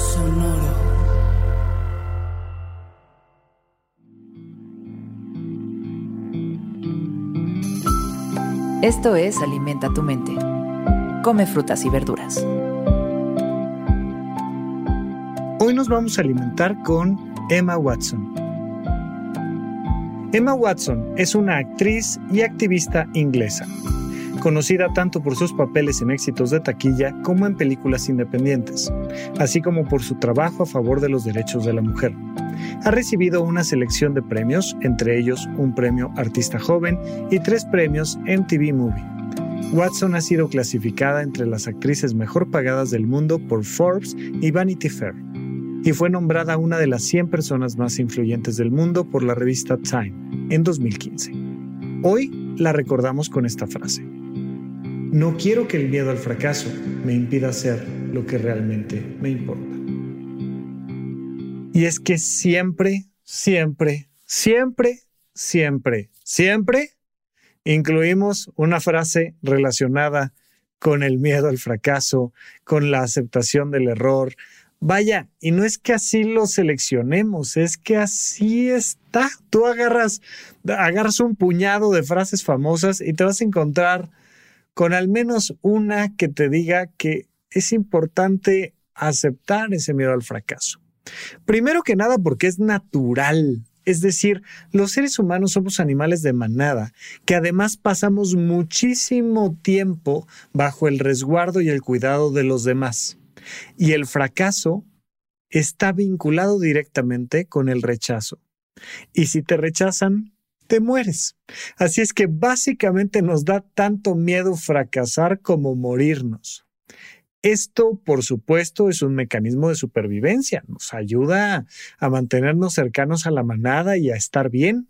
Sonoro. Esto es Alimenta tu mente. Come frutas y verduras. Hoy nos vamos a alimentar con Emma Watson. Emma Watson es una actriz y activista inglesa, conocida tanto por sus papeles en éxitos de taquilla como en películas independientes, así como por su trabajo a favor de los derechos de la mujer. Ha recibido una selección de premios, entre ellos un premio Artista Joven y tres premios MTV Movie. Watson ha sido clasificada entre las actrices mejor pagadas del mundo por Forbes y Vanity Fair, y fue nombrada una de las 100 personas más influyentes del mundo por la revista Time en 2015. Hoy la recordamos con esta frase. No quiero que el miedo al fracaso me impida hacer lo que realmente me importa. Y es que siempre, siempre, siempre, siempre, siempre incluimos una frase relacionada con el miedo al fracaso, con la aceptación del error. Vaya, y no es que así lo seleccionemos, es que así está. Tú agarras, agarras un puñado de frases famosas y te vas a encontrar con al menos una que te diga que es importante aceptar ese miedo al fracaso. Primero que nada porque es natural. Es decir, los seres humanos somos animales de manada, que además pasamos muchísimo tiempo bajo el resguardo y el cuidado de los demás. Y el fracaso está vinculado directamente con el rechazo. Y si te rechazan, te mueres. Así es que básicamente nos da tanto miedo fracasar como morirnos. Esto, por supuesto, es un mecanismo de supervivencia. Nos ayuda a mantenernos cercanos a la manada y a estar bien.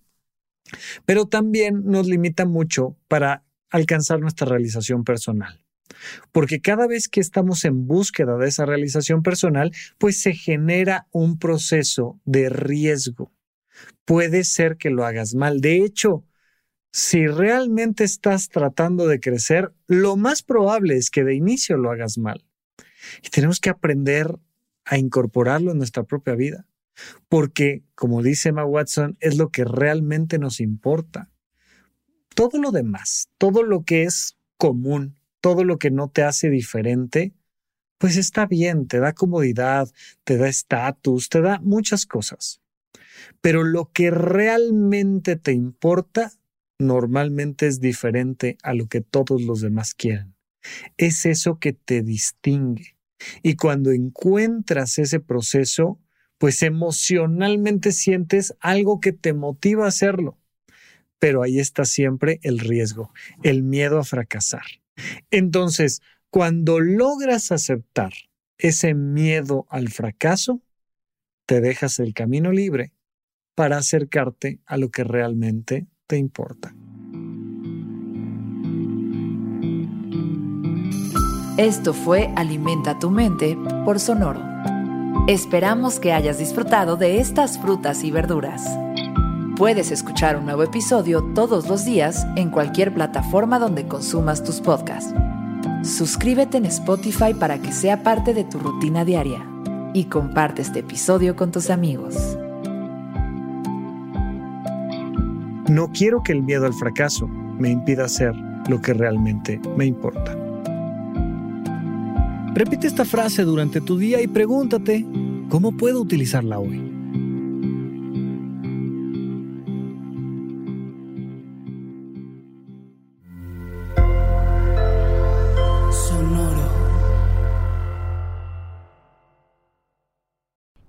Pero también nos limita mucho para alcanzar nuestra realización personal. Porque cada vez que estamos en búsqueda de esa realización personal, pues se genera un proceso de riesgo. Puede ser que lo hagas mal. De hecho, si realmente estás tratando de crecer, lo más probable es que de inicio lo hagas mal. Y tenemos que aprender a incorporarlo en nuestra propia vida, porque, como dice Emma Watson, es lo que realmente nos importa. Todo lo demás, todo lo que es común, todo lo que no te hace diferente, pues está bien, te da comodidad, te da estatus, te da muchas cosas. Pero lo que realmente te importa normalmente es diferente a lo que todos los demás quieren. Es eso que te distingue. Y cuando encuentras ese proceso, pues emocionalmente sientes algo que te motiva a hacerlo. Pero ahí está siempre el riesgo, el miedo a fracasar. Entonces, cuando logras aceptar ese miedo al fracaso, te dejas el camino libre para acercarte a lo que realmente te importa. Esto fue Alimenta tu mente por Sonoro. Esperamos que hayas disfrutado de estas frutas y verduras. Puedes escuchar un nuevo episodio todos los días en cualquier plataforma donde consumas tus podcasts. Suscríbete en Spotify para que sea parte de tu rutina diaria y comparte este episodio con tus amigos. No quiero que el miedo al fracaso me impida hacer lo que realmente me importa. Repite esta frase durante tu día y pregúntate, ¿cómo puedo utilizarla hoy?